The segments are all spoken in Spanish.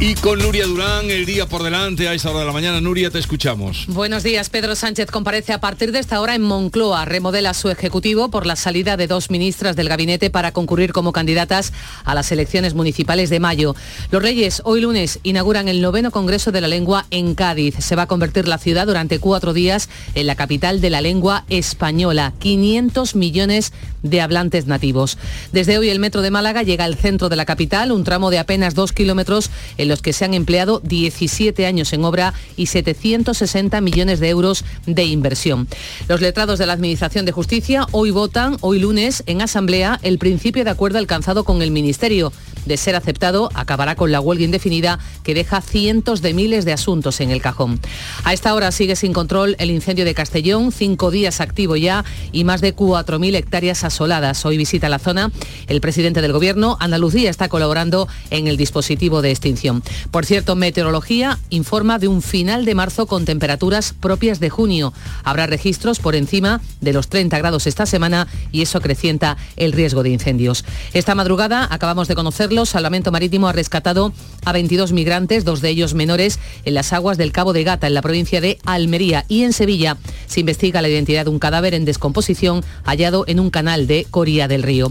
Y con Nuria Durán, el día por delante, a esa hora de la mañana. Nuria, te escuchamos. Buenos días. Pedro Sánchez comparece a partir de esta hora en Moncloa. Remodela su ejecutivo por la salida de dos ministras del gabinete para concurrir como candidatas a las elecciones municipales de mayo. Los Reyes, hoy lunes, inauguran el noveno Congreso de la Lengua en Cádiz. Se va a convertir la ciudad durante cuatro días en la capital de la lengua española. 500 millones de hablantes nativos. Desde hoy el metro de Málaga llega al centro de la capital, un tramo de apenas dos kilómetros los que se han empleado 17 años en obra y 760 millones de euros de inversión. Los letrados de la Administración de Justicia hoy votan, hoy lunes, en Asamblea, el principio de acuerdo alcanzado con el Ministerio de ser aceptado, acabará con la huelga indefinida que deja cientos de miles de asuntos en el cajón. A esta hora sigue sin control el incendio de Castellón, cinco días activo ya y más de 4.000 hectáreas asoladas. Hoy visita la zona el presidente del Gobierno. Andalucía está colaborando en el dispositivo de extinción. Por cierto, Meteorología informa de un final de marzo con temperaturas propias de junio. Habrá registros por encima de los 30 grados esta semana y eso acrecienta el riesgo de incendios. Esta madrugada acabamos de conocerlo Salvamento Marítimo ha rescatado a 22 migrantes, dos de ellos menores, en las aguas del Cabo de Gata, en la provincia de Almería. Y en Sevilla se investiga la identidad de un cadáver en descomposición hallado en un canal de Coría del Río.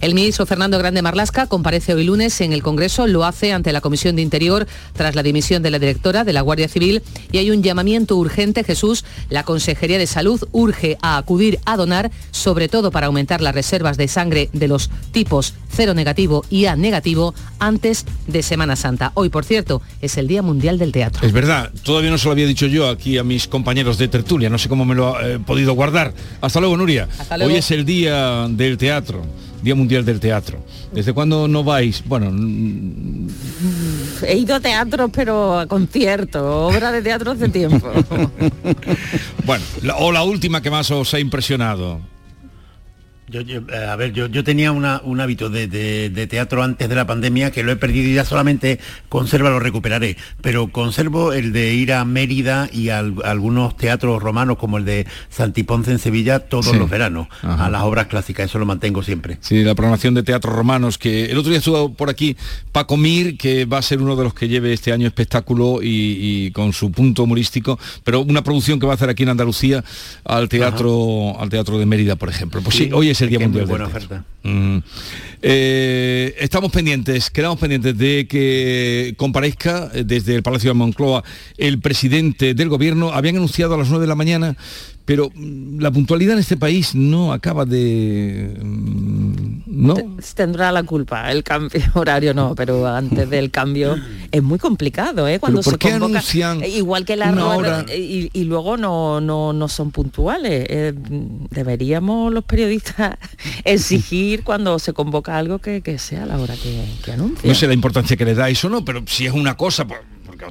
El ministro Fernando Grande Marlasca comparece hoy lunes en el Congreso, lo hace ante la Comisión de Interior tras la dimisión de la directora de la Guardia Civil y hay un llamamiento urgente, Jesús, la Consejería de Salud urge a acudir a donar, sobre todo para aumentar las reservas de sangre de los tipos cero negativo y A negativo antes de Semana Santa. Hoy, por cierto, es el Día Mundial del Teatro. Es verdad, todavía no se lo había dicho yo aquí a mis compañeros de tertulia, no sé cómo me lo he podido guardar. Hasta luego, Nuria. Hoy es el Día del Teatro. Día Mundial del Teatro. ¿Desde cuándo no vais? Bueno, he ido a teatro, pero a conciertos, obra de teatro hace tiempo. bueno, o la última que más os ha impresionado. Yo, eh, a ver, yo, yo tenía un hábito de, teatro antes de la pandemia que lo he perdido y ya solamente conserva, lo recuperaré. Pero conservo el de ir a Mérida y a, algunos teatros romanos como el de Santiponce en Sevilla todos los veranos, a las obras clásicas, eso lo mantengo siempre. Sí, la programación de teatros romanos, que el otro día estuvo por aquí Paco Mir, que va a ser uno de los que lleve este año espectáculo y, con su punto humorístico, pero una producción que va a hacer aquí en Andalucía al teatro, al teatro de Mérida, por ejemplo. Pues sí, hoy es el Día Mundial buena oferta. Mm. Eh, estamos pendientes, quedamos pendientes de que comparezca desde el Palacio de Moncloa el presidente del gobierno. Habían anunciado a las 9 de la mañana, pero mm, la puntualidad en este país no acaba de... Mm, ¿no? Tendrá la culpa, el cambio horario no, pero antes del cambio es muy complicado, ¿eh? Cuando se convoca, igual que la rueda, y, y, luego no, no, no son puntuales. Eh, deberíamos los periodistas exigir cuando se convoca algo que, sea a la hora que, que anuncia. No sé la importancia que le da eso, ¿no? Pero si es una cosa, porque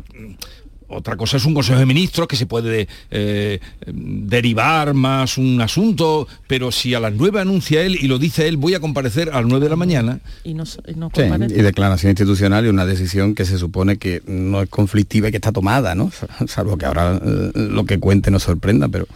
otra cosa es un Consejo de Ministros que se puede eh, derivar más un asunto, pero si a las 9 anuncia él y lo dice él, voy a comparecer a las 9 de la mañana. Y, declaración institucional y una decisión que se supone que no es conflictiva y que está tomada, ¿no? Salvo que ahora eh, lo que cuente nos sorprenda, pero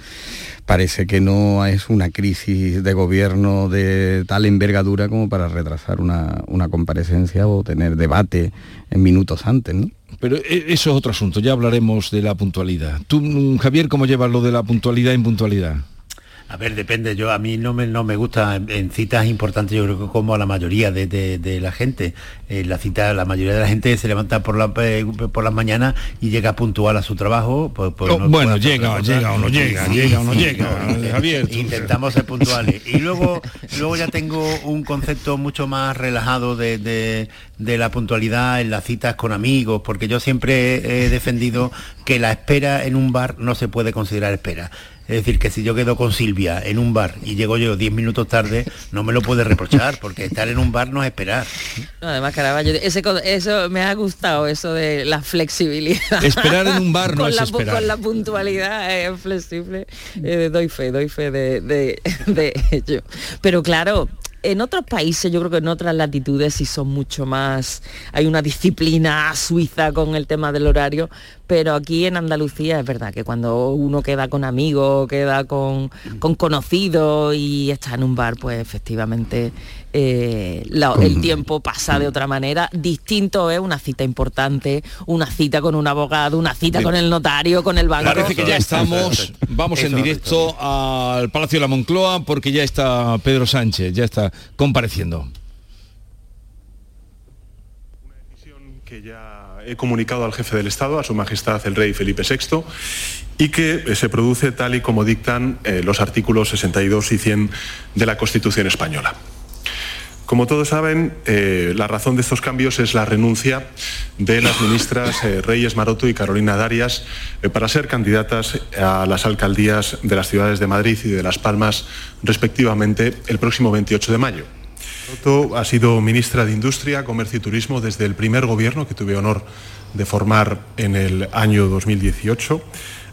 parece que no es una crisis de gobierno de tal envergadura como para retrasar una, una comparecencia o tener debate en minutos antes, ¿no? Pero eh, eso es otro asunto, ya hablaremos de la puntualidad. Tú, mm, Javier, ¿cómo llevas lo de la puntualidad e impuntualidad? A ver, depende. Yo a mí no me, no me gusta en citas importantes. Yo creo que como a la mayoría de, la gente, en la cita, la mayoría de la gente se levanta por la eh, por las mañanas y llega puntual a su trabajo. Pues, pues oh, bueno, llega, llega o no llega, llega o no llega. Javier, intentamos ser puntuales. Y luego, luego ya tengo un concepto mucho más relajado de, de la puntualidad en las citas con amigos, porque yo siempre he defendido que la espera en un bar no se puede considerar espera. Es decir, que si yo quedo con Silvia en un bar y llego yo 10 minutos tarde, no me lo puede reprochar, porque estar en un bar no es esperar. además, Caraballo, eso me ha gustado, eso de la flexibilidad. Esperar en un bar no es esperar. Con la puntualidad es flexible. Eh, doy fe, doy fe de, de ello. Pero claro, en otros países, yo creo que en otras latitudes sí son mucho más, hay una disciplina suiza con el tema del horario, pero aquí en Andalucía es verdad que cuando uno queda con amigos, queda con, con conocidos y está en un bar, pues efectivamente eh, el tiempo pasa de otra manera. Distinto es una cita importante, una cita con un abogado, una cita con el notario, con el banco. Parece que ya estamos, vamos en directo al Palacio de la Moncloa porque ya está Pedro Sánchez, ya está compareciendo. Una decisión que ya he comunicado al jefe del Estado, a su Majestad el Rey Felipe VI, y que eh, se produce tal y como dictan eh, los artículos 62 y 100 de la Constitución española. Como todos saben, eh, la razón de estos cambios es la renuncia de las ministras eh, Reyes Maroto y Carolina Darias eh, para ser candidatas a las alcaldías de las ciudades de Madrid y de Las Palmas, respectivamente, el próximo 28 de mayo. Maroto ha sido ministra de Industria, Comercio y Turismo desde el primer gobierno que tuve honor de formar en el año 2018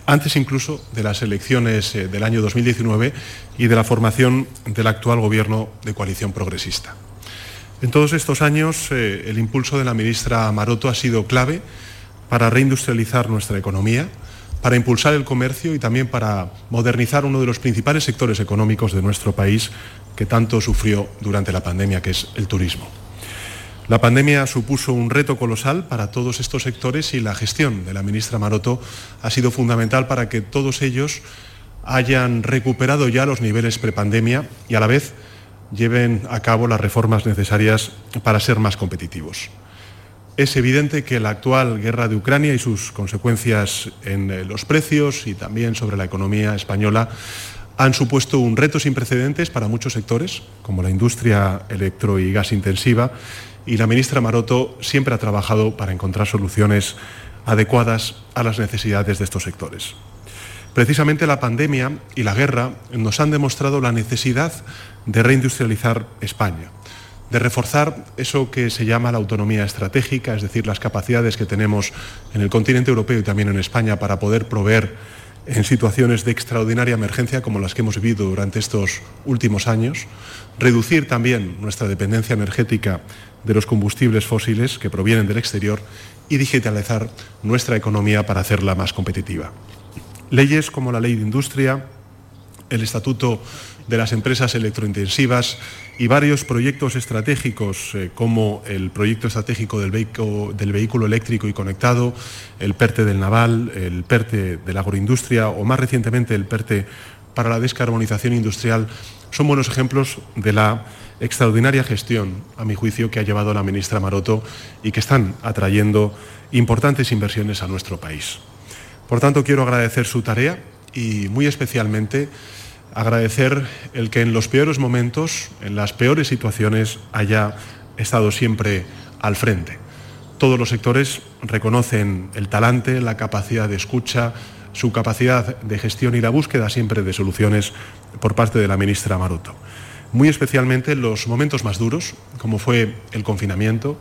antes incluso de las elecciones del año 2019 y de la formación del actual gobierno de coalición progresista. En todos estos años, eh, el impulso de la ministra Maroto ha sido clave para reindustrializar nuestra economía, para impulsar el comercio y también para modernizar uno de los principales sectores económicos de nuestro país que tanto sufrió durante la pandemia, que es el turismo. La pandemia supuso un reto colosal para todos estos sectores y la gestión de la ministra Maroto ha sido fundamental para que todos ellos hayan recuperado ya los niveles prepandemia y a la vez lleven a cabo las reformas necesarias para ser más competitivos. Es evidente que la actual guerra de Ucrania y sus consecuencias en eh, los precios y también sobre la economía española han supuesto un reto sin precedentes para muchos sectores, como la industria electro y gas intensiva, y la ministra Maroto siempre ha trabajado para encontrar soluciones adecuadas a las necesidades de estos sectores. Precisamente la pandemia y la guerra nos han demostrado la necesidad de reindustrializar España, de reforzar eso que se llama la autonomía estratégica, es decir, las capacidades que tenemos en el continente europeo y también en España para poder proveer en situaciones de extraordinaria emergencia como las que hemos vivido durante estos últimos años, reducir también nuestra dependencia energética de los combustibles fósiles que provienen del exterior y digitalizar nuestra economía para hacerla más competitiva. Leyes como la Ley de Industria, el Estatuto de las Empresas Electrointensivas y varios proyectos estratégicos eh, como el proyecto estratégico del vehículo, del vehículo, eléctrico y conectado, el PERTE del naval, el PERTE de la agroindustria o más recientemente el PERTE para la descarbonización industrial son buenos ejemplos de la extraordinaria gestión, a mi juicio, que ha llevado la ministra Maroto y que están atrayendo importantes inversiones a nuestro país. Por tanto, quiero agradecer su tarea y muy especialmente agradecer el que en los peores momentos, en las peores situaciones, haya estado siempre al frente. Todos los sectores reconocen el talante, la capacidad de escucha, su capacidad de gestión y la búsqueda siempre de soluciones por parte de la ministra Maroto. Muy especialmente en los momentos más duros, como fue el confinamiento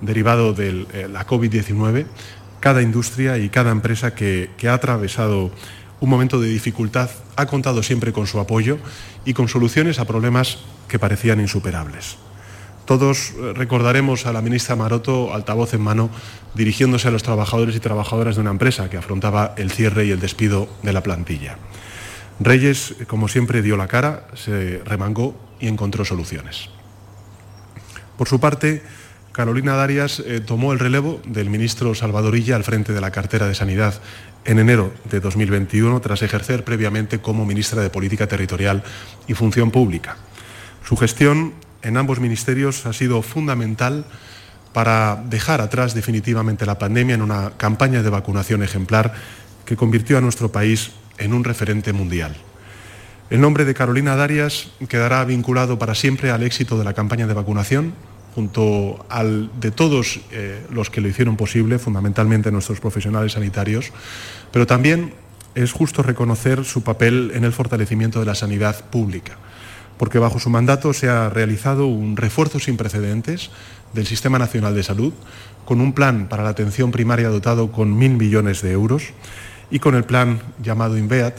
derivado de la COVID-19, cada industria y cada empresa que, ha atravesado un momento de dificultad ha contado siempre con su apoyo y con soluciones a problemas que parecían insuperables. Todos eh, recordaremos a la ministra Maroto, altavoz en mano, dirigiéndose a los trabajadores y trabajadoras de una empresa que afrontaba el cierre y el despido de la plantilla. Reyes, como siempre, dio la cara, se remangó y encontró soluciones. Por su parte, Carolina Darias eh, tomó el relevo del ministro Salvadorilla al frente de la cartera de Sanidad en enero de 2021, tras ejercer previamente como ministra de Política Territorial y Función Pública. Su gestión en ambos ministerios ha sido fundamental para dejar atrás definitivamente la pandemia en una campaña de vacunación ejemplar que convirtió a nuestro país en un referente mundial. El nombre de Carolina Darias quedará vinculado para siempre al éxito de la campaña de vacunación junto al de todos eh, los que lo hicieron posible, fundamentalmente nuestros profesionales sanitarios, pero también es justo reconocer su papel en el fortalecimiento de la sanidad pública, porque bajo su mandato se ha realizado un refuerzo sin precedentes del Sistema Nacional de Salud, con un plan para la atención primaria dotado con mil millones de euros y con el plan llamado INVEAT,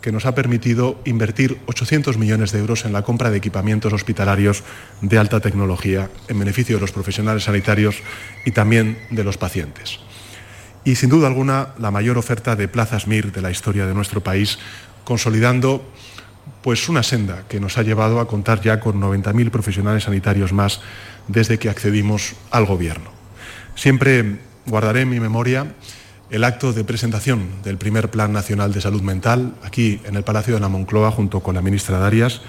que nos ha permitido invertir 800 millones de euros en la compra de equipamientos hospitalarios de alta tecnología en beneficio de los profesionales sanitarios y también de los pacientes. Y sin duda alguna la mayor oferta de plazas MIR de la historia de nuestro país, consolidando pues una senda que nos ha llevado a contar ya con 90.000 profesionales sanitarios más desde que accedimos al gobierno. Siempre guardaré en mi memoria el acto de presentación del primer Plan Nacional de Salud Mental aquí en el Palacio de la Moncloa junto con la ministra Darias,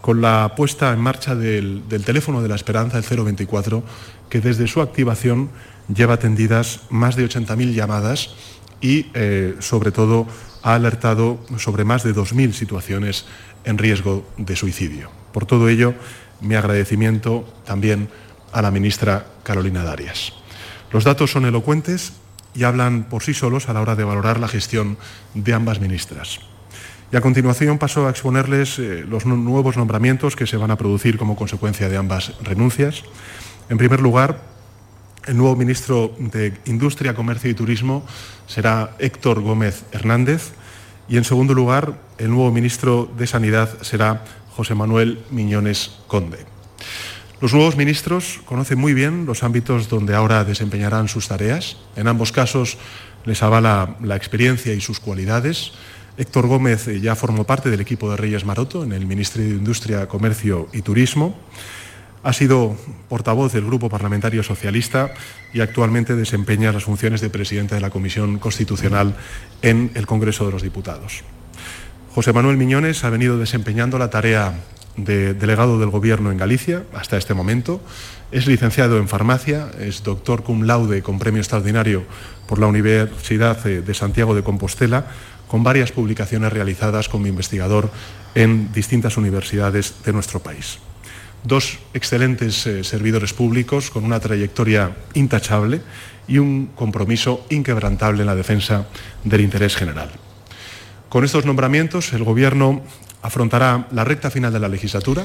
con la puesta en marcha del, teléfono de la esperanza, el 024, que desde su activación lleva atendidas más de 80.000 llamadas y, eh, sobre todo, ha alertado sobre más de 2.000 situaciones en riesgo de suicidio. Por todo ello, mi agradecimiento también a la ministra Carolina Darias. Los datos son elocuentes y hablan por sí solos a la hora de valorar la gestión de ambas ministras. Y a continuación paso a exponerles eh, los nuevos nombramientos que se van a producir como consecuencia de ambas renuncias. En primer lugar, el nuevo ministro de Industria, Comercio y Turismo será Héctor Gómez Hernández y en segundo lugar, el nuevo ministro de Sanidad será José Manuel Miñones Conde. Los nuevos ministros conocen muy bien los ámbitos donde ahora desempeñarán sus tareas. En ambos casos les avala la experiencia y sus cualidades. Héctor Gómez eh, ya formó parte del equipo de Reyes Maroto en el Ministerio de Industria, Comercio y Turismo. Ha sido portavoz del Grupo Parlamentario Socialista y actualmente desempeña las funciones de presidente de la Comisión Constitucional en el Congreso de los Diputados. José Manuel Miñones ha venido desempeñando la tarea de delegado del Gobierno en Galicia hasta este momento. Es licenciado en farmacia, es doctor cum laude con premio extraordinario por la Universidad de Santiago de Compostela, con varias publicaciones realizadas como investigador en distintas universidades de nuestro país. Dos excelentes eh, servidores públicos con una trayectoria intachable y un compromiso inquebrantable en la defensa del interés general. Con estos nombramientos, el Gobierno afrontará la recta final de la legislatura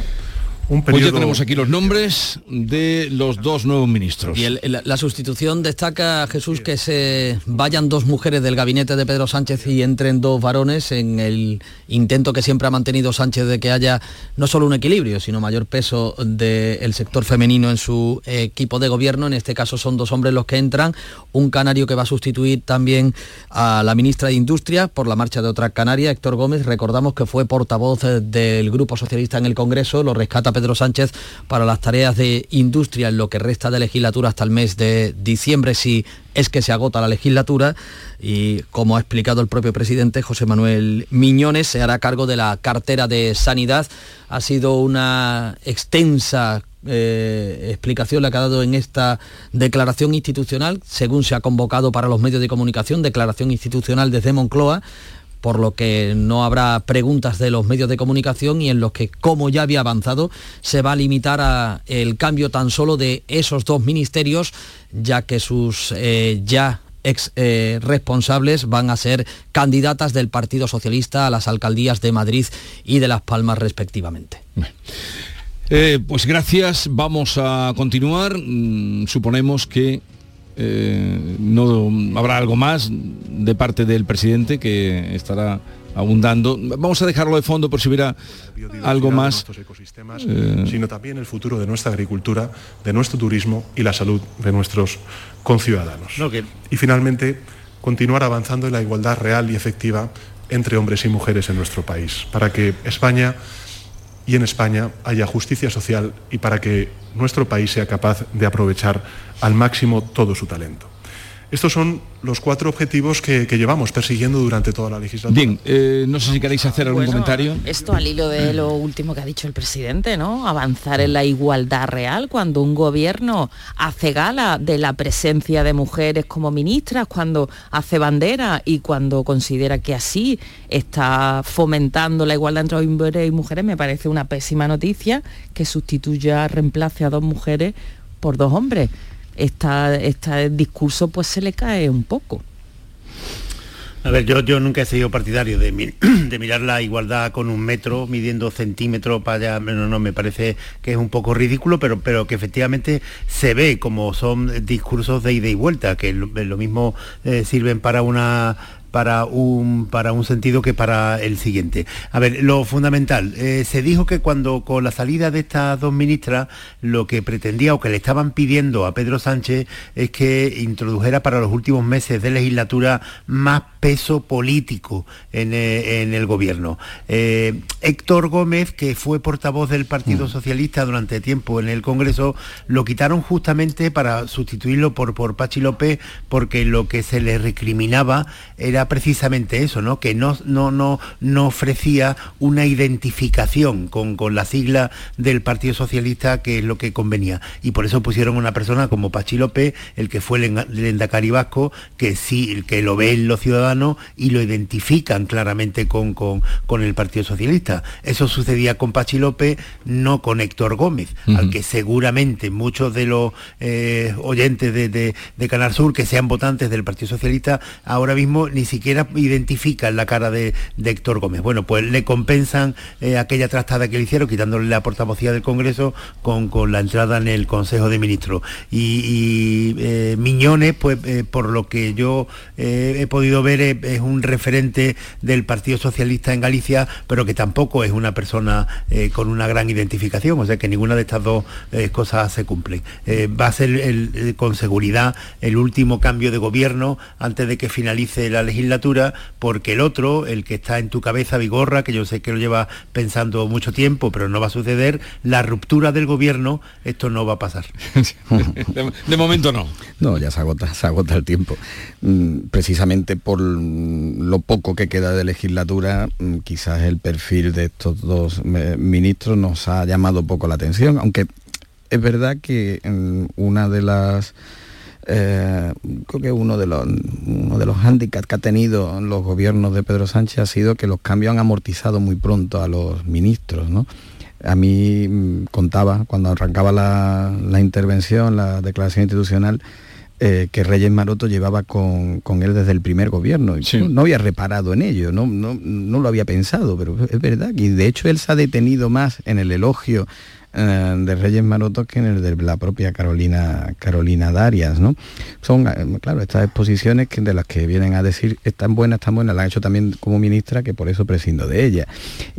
un Pues ya tenemos aquí los nombres de los dos nuevos ministros. Y la, sustitución destaca, Jesús, que se vayan dos mujeres del gabinete de Pedro Sánchez y entren dos varones en el intento que siempre ha mantenido Sánchez de que haya no solo un equilibrio, sino mayor peso del sector femenino en su equipo de gobierno. En este caso son dos hombres los que entran, un canario que va a sustituir también a la ministra de Industria por la marcha de otra canaria, Héctor Gómez. Recordamos que fue portavoz del Grupo Socialista en el Congreso, lo rescata Pedro Sánchez para las tareas de industria en lo que resta de legislatura hasta el mes de diciembre, si es que se agota la legislatura y como ha explicado el propio presidente José Manuel Miñones, se hará cargo de la cartera de sanidad. Ha sido una extensa eh, explicación la que ha dado en esta declaración institucional, según se ha convocado para los medios de comunicación, declaración institucional desde Moncloa, por lo que no habrá preguntas de los medios de comunicación y en los que, como ya había avanzado, se va a limitar a el cambio tan solo de esos dos ministerios, ya que sus eh, ya ex eh, responsables van a ser candidatas del Partido Socialista a las alcaldías de Madrid y de Las Palmas respectivamente. Eh, pues gracias, vamos a continuar. Mm, suponemos que eh, no habrá algo más de parte del presidente que estará abundando. Vamos a dejarlo de fondo por si hubiera algo más. Eh, sino también el futuro de nuestra agricultura, de nuestro turismo y la salud de nuestros conciudadanos. Y finalmente, continuar avanzando en la igualdad real y efectiva entre hombres y mujeres en nuestro país, para que España y en España haya justicia social y para que nuestro país sea capaz de aprovechar al máximo todo su talento. Estos son los cuatro objetivos que, llevamos persiguiendo durante toda la legislatura. Bien, eh, no sé si queréis hacer algún comentario. Esto al hilo de lo último que ha dicho el presidente, ¿no? Avanzar en la igualdad real cuando un gobierno hace gala de la presencia de mujeres como ministras, cuando hace bandera y cuando considera que así está fomentando la igualdad entre hombres y mujeres, me parece una pésima noticia que sustituya, reemplace a dos mujeres por dos hombres este discurso pues se le cae un poco. A ver, yo, yo nunca he sido partidario de, de, mirar la igualdad con un metro, midiendo centímetros para allá, no, no, me parece que es un poco ridículo, pero, pero que efectivamente se ve como son discursos de ida y vuelta, que lo, mismo eh, sirven para una para un, para un sentido que para el siguiente. A ver, lo fundamental, eh, se dijo que cuando con la salida de estas dos ministras, lo que pretendía o que le estaban pidiendo a Pedro Sánchez es que introdujera para los últimos meses de legislatura más peso político en, eh, el gobierno. Eh, Héctor Gómez, que fue portavoz del Partido mm. Socialista durante tiempo en el Congreso, lo quitaron justamente para sustituirlo por, por Pachi López, porque lo que se le recriminaba era precisamente eso, ¿no? que no, no, no, no ofrecía una identificación con, con la sigla del Partido Socialista, que es lo que convenía. Y por eso pusieron una persona como Pachi López, el que fue el Endacari Vasco, que sí, el que lo ven los ciudadanos, y lo identifican claramente con, con, el Partido Socialista. Eso sucedía con Pachi López, no con Héctor Gómez, al que seguramente muchos de los eh, oyentes de, de, Canal Sur que sean votantes del Partido Socialista ahora mismo ni siquiera identifican la cara de, Héctor Gómez. Bueno, pues le compensan eh, aquella trastada que le hicieron, quitándole la portavocía del Congreso con, con la entrada en el Consejo de Ministros. Y, eh, Miñones, pues por lo que yo he podido ver, es un referente del Partido Socialista en Galicia, pero que tampoco es una persona eh, con una gran identificación, o sea que ninguna de estas dos eh, cosas se cumplen. Eh, va a ser con seguridad el último cambio de gobierno antes de que finalice la legislatura, porque el otro, el que está en tu cabeza, Vigorra, que yo sé que lo lleva pensando mucho tiempo, pero no va a suceder, la ruptura del gobierno, esto no va a pasar. de, momento no. No, ya se agota, se agota el tiempo. Mm, precisamente por lo poco que queda de legislatura, mm, quizás el perfil de estos dos ministros nos ha llamado poco la atención, aunque es verdad que mm, una de las eh, creo que uno de los uno de los hándicaps que ha tenido los gobiernos de Pedro Sánchez ha sido que los cambios han amortizado muy pronto a los ministros, ¿no? A mí mm, contaba cuando arrancaba la, la intervención, la declaración institucional, eh, que Reyes Maroto llevaba con, él desde el primer gobierno. No, había reparado en ello, no, no, no, lo había pensado, pero es verdad. Y de hecho él se ha detenido más en el elogio de Reyes Maroto que en el de la propia Carolina Carolina Darias, ¿no? Son, eh, claro, estas exposiciones que, de las que vienen a decir están buenas, están buenas, la han hecho también como ministra, que por eso prescindo de ella.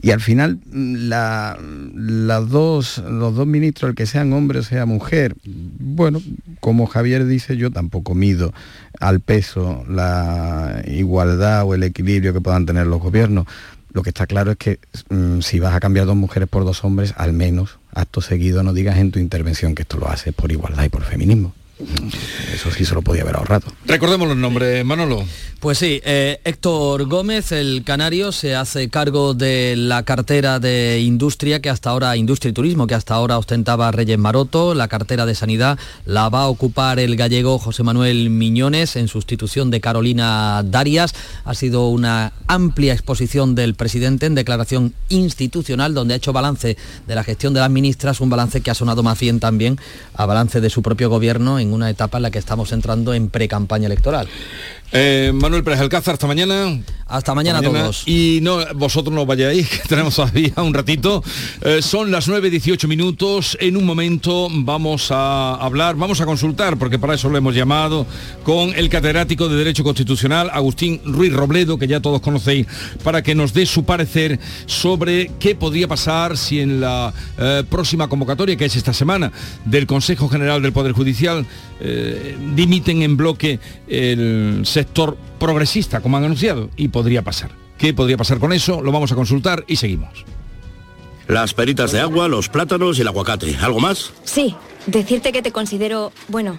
Y al final, mm, la, las dos, los dos ministros, el que sean hombre o sea mujer, bueno, como Javier dice, yo tampoco mido al peso la igualdad o el equilibrio que puedan tener los gobiernos. Lo que está claro es que mm, si vas a cambiar dos mujeres por dos hombres, al menos acto seguido no digas en tu intervención que esto lo haces por igualdad y por feminismo. Eso sí se lo podía haber ahorrado. Recordemos los nombres, Manolo. Pues sí, eh, Héctor Gómez, el canario, se hace cargo de la cartera de industria que hasta ahora, industria y turismo, que hasta ahora ostentaba Reyes Maroto, la cartera de sanidad la va a ocupar el gallego José Manuel Miñones en sustitución de Carolina Darias. Ha sido una amplia exposición del presidente en declaración institucional donde ha hecho balance de la gestión de las ministras, un balance que ha sonado más bien también a balance de su propio gobierno en una etapa en la que estamos entrando en pre-campaña electoral. Eh, Manuel Pérez Alcázar, hasta mañana. Hasta mañana, a todos. Y no, vosotros no vayáis, que tenemos todavía un ratito. Eh, son las 9.18 minutos. En un momento vamos a hablar, vamos a consultar, porque para eso lo hemos llamado, con el catedrático de Derecho Constitucional, Agustín Ruiz Robledo, que ya todos conocéis, para que nos dé su parecer sobre qué podría pasar si en la eh, próxima convocatoria, que es esta semana, del Consejo General del Poder Judicial, dimiten en bloque el sector progresista, como han anunciado, y podría pasar. ¿Qué podría pasar con eso? Lo vamos a consultar y seguimos. Las peritas de agua, los plátanos y el aguacate. ¿Algo más? Sí, decirte que te considero, bueno,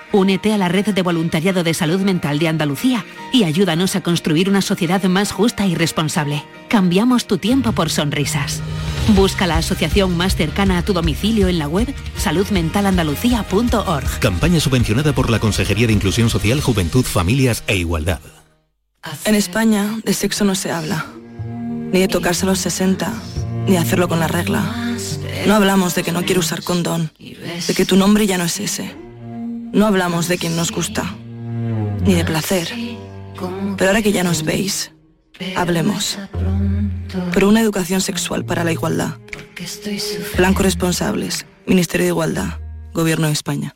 Únete a la red de voluntariado de salud mental de Andalucía y ayúdanos a construir una sociedad más justa y responsable. Cambiamos tu tiempo por sonrisas. Busca la asociación más cercana a tu domicilio en la web saludmentalandalucía.org. Campaña subvencionada por la Consejería de Inclusión Social, Juventud, Familias e Igualdad. En España de sexo no se habla, ni de tocarse a los 60, ni de hacerlo con la regla. No hablamos de que no quiero usar condón, de que tu nombre ya no es ese. No hablamos de quien nos gusta, ni de placer. Pero ahora que ya nos veis, hablemos. Por una educación sexual para la igualdad. Blanco Responsables, Ministerio de Igualdad, Gobierno de España.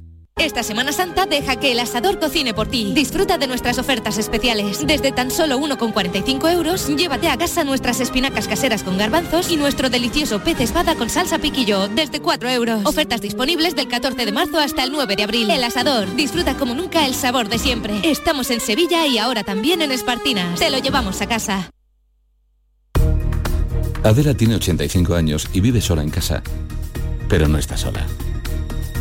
Esta Semana Santa deja que el asador cocine por ti. Disfruta de nuestras ofertas especiales. Desde tan solo 1,45 euros, llévate a casa nuestras espinacas caseras con garbanzos y nuestro delicioso pez espada con salsa piquillo, desde 4 euros. Ofertas disponibles del 14 de marzo hasta el 9 de abril. El asador, disfruta como nunca el sabor de siempre. Estamos en Sevilla y ahora también en Espartinas. Te lo llevamos a casa. Adela tiene 85 años y vive sola en casa. Pero no está sola.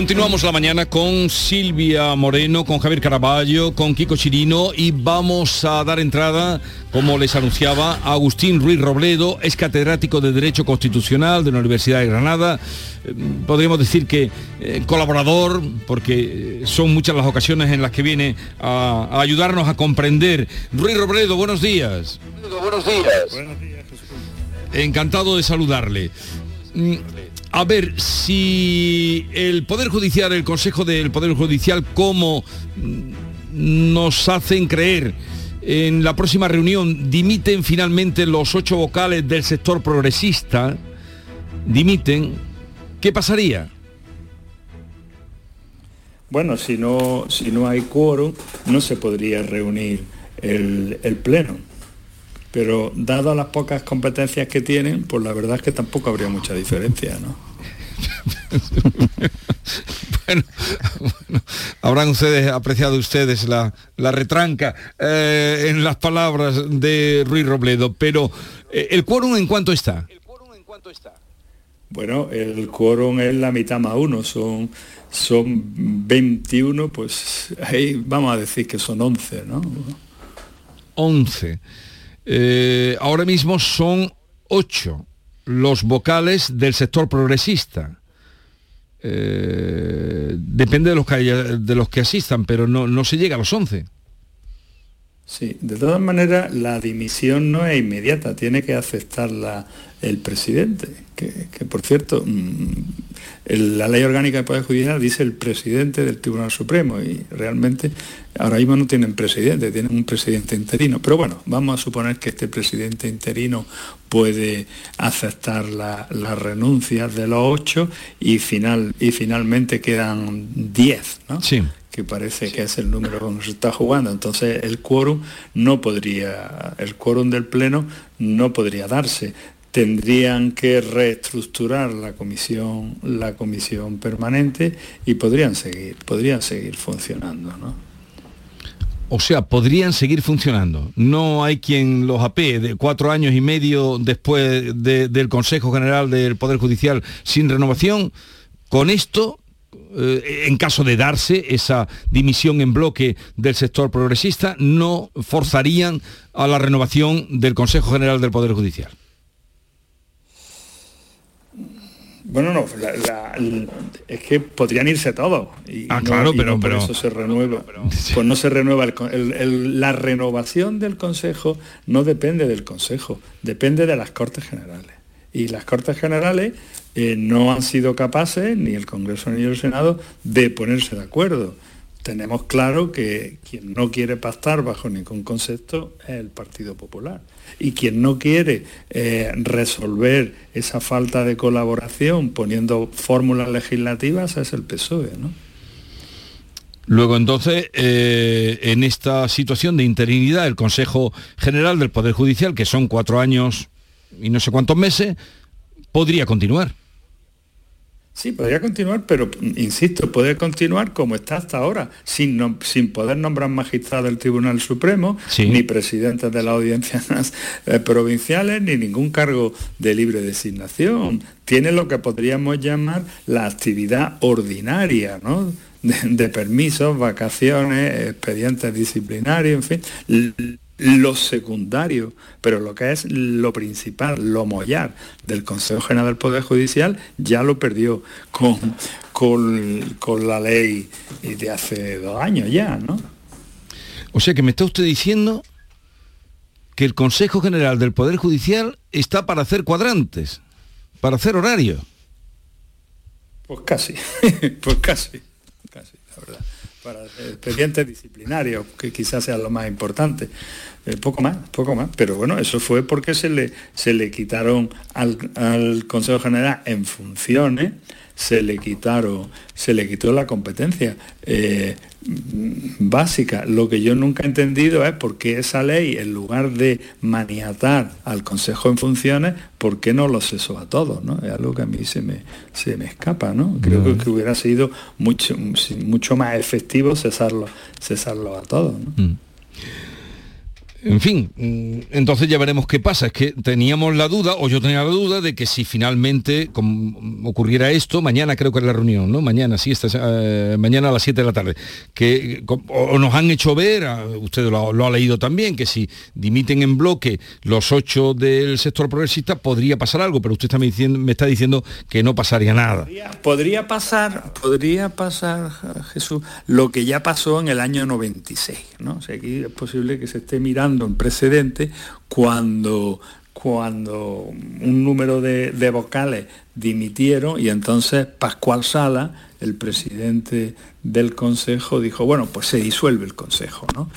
Continuamos la mañana con Silvia Moreno, con Javier Caraballo, con Kiko Chirino y vamos a dar entrada, como les anunciaba, a Agustín Ruiz Robledo, es catedrático de Derecho Constitucional de la Universidad de Granada. Eh, podríamos decir que eh, colaborador, porque son muchas las ocasiones en las que viene a, a ayudarnos a comprender. Ruiz Robledo, buenos días. Buenos días. Buenos días, Encantado de saludarle. Mm, a ver, si el Poder Judicial, el Consejo del Poder Judicial, como nos hacen creer en la próxima reunión, dimiten finalmente los ocho vocales del sector progresista, dimiten, ¿qué pasaría? Bueno, si no, si no hay quórum, no se podría reunir el, el Pleno. Pero dado las pocas competencias que tienen, pues la verdad es que tampoco habría mucha diferencia, ¿no? bueno, habrán ustedes apreciado ustedes la, retranca eh, en las palabras de Ruiz Robledo, pero eh, ¿el quórum en cuánto está? Bueno, el quórum es la mitad más uno, son, son 21, pues ahí vamos a decir que son 11, ¿no? 11. Eh, ahora mismo son 8 los vocales del sector progresista. Eh, depende de los, que de los que asistan, pero no, no se llega a los 11. Sí, de todas maneras la dimisión no es inmediata, tiene que aceptarla el presidente, que, por cierto, mm, la ley orgánica del Poder Judicial dice el presidente del Tribunal Supremo y realmente ahora mismo no tienen presidente, tienen un presidente interino. Pero bueno, vamos a suponer que este presidente interino puede aceptar las renuncias de los ocho y, final, y finalmente quedan diez, ¿no? Sí que parece que es el número con se está jugando. Entonces el quórum no podría, el quórum del Pleno no podría darse. Tendrían que reestructurar la comisión, la comisión permanente y podrían seguir, podrían seguir funcionando, ¿no? O sea, podrían seguir funcionando. No hay quien los apee de cuatro años y medio después del Consejo General del Poder Judicial sin renovación. Con esto eh, en caso de darse esa dimisión en bloque del sector progresista, no forzarían a la renovación del Consejo General del Poder Judicial. Bueno, no, es que podrían irse todos. Y ah, claro, pero, por eso se renueva. Pues no se renueva. la renovación del Consejo no depende del Consejo, depende de las Cortes Generales. Y las Cortes Generales eh, no han sido capaces, ni el Congreso ni el Senado, de ponerse de acuerdo. Tenemos claro que quien no quiere pactar bajo ningún concepto es el Partido Popular. Y quien no quiere eh, resolver esa falta de colaboración poniendo fórmulas legislativas es el PSOE. Luego entonces, eh, en esta situación de interinidad, el Consejo General del Poder Judicial, que son cuatro años y no sé cuántos meses, podría continuar. Sí, podría continuar, pero insisto, puede continuar como está hasta ahora, sin, sin poder nombrar magistrado del Tribunal Supremo, ni presidentes de las audiencias eh, provinciales, ni ningún cargo de libre designación. Tiene lo que podríamos llamar la actividad ordinaria, ¿no? de, de permisos, vacaciones, expedientes disciplinarios, en fin lo secundario, pero lo que es lo principal, lo mollar del Consejo General del Poder Judicial, ya lo perdió con, con, la ley de hace dos años ya, ¿no? O sea que me está usted diciendo que el Consejo General del Poder Judicial está para hacer cuadrantes, para hacer horario. Pues casi, pues casi. Para expedientes disciplinarios, que quizás sea lo más importante. Eh, poco más, poco más. Pero bueno, eso fue porque se le, se le quitaron al, Consejo General en funciones, se le quitaron, se le quitó la competencia eh, básica. Lo que yo nunca he entendido es por qué esa ley, en lugar de maniatar al Consejo en funciones, ¿por qué no lo cesó a todos? ¿no? Es algo que a mí se me, se me escapa, ¿no? Creo que, hubiera sido mucho, mucho más efectivo cesarlo, cesarlo a todos. ¿no? Mm. En fin, mm, entonces ya veremos qué pasa. Es que teníamos la duda, o yo tenía la duda, de que si finalmente ocurriera esto, mañana creo que es la reunión, ¿no? Mañana, sí, esta, eh, mañana a las 7 de la tarde, que o nos han hecho ver, usted lo, ha leído también, que si dimiten en bloque los ocho del sector progresista, podría pasar algo, pero usted está me, está diciendo que no pasaría nada. Podría, pasar, podría pasar, Jesús, lo que ya pasó en el año 96, ¿no? O sea, aquí es posible que se esté mirando en precedente cuando, cuando un número de, vocales dimitieron y entonces Pascual Sala, el presidente del Consejo, dijo, bueno, pues se disuelve el Consejo. ¿no?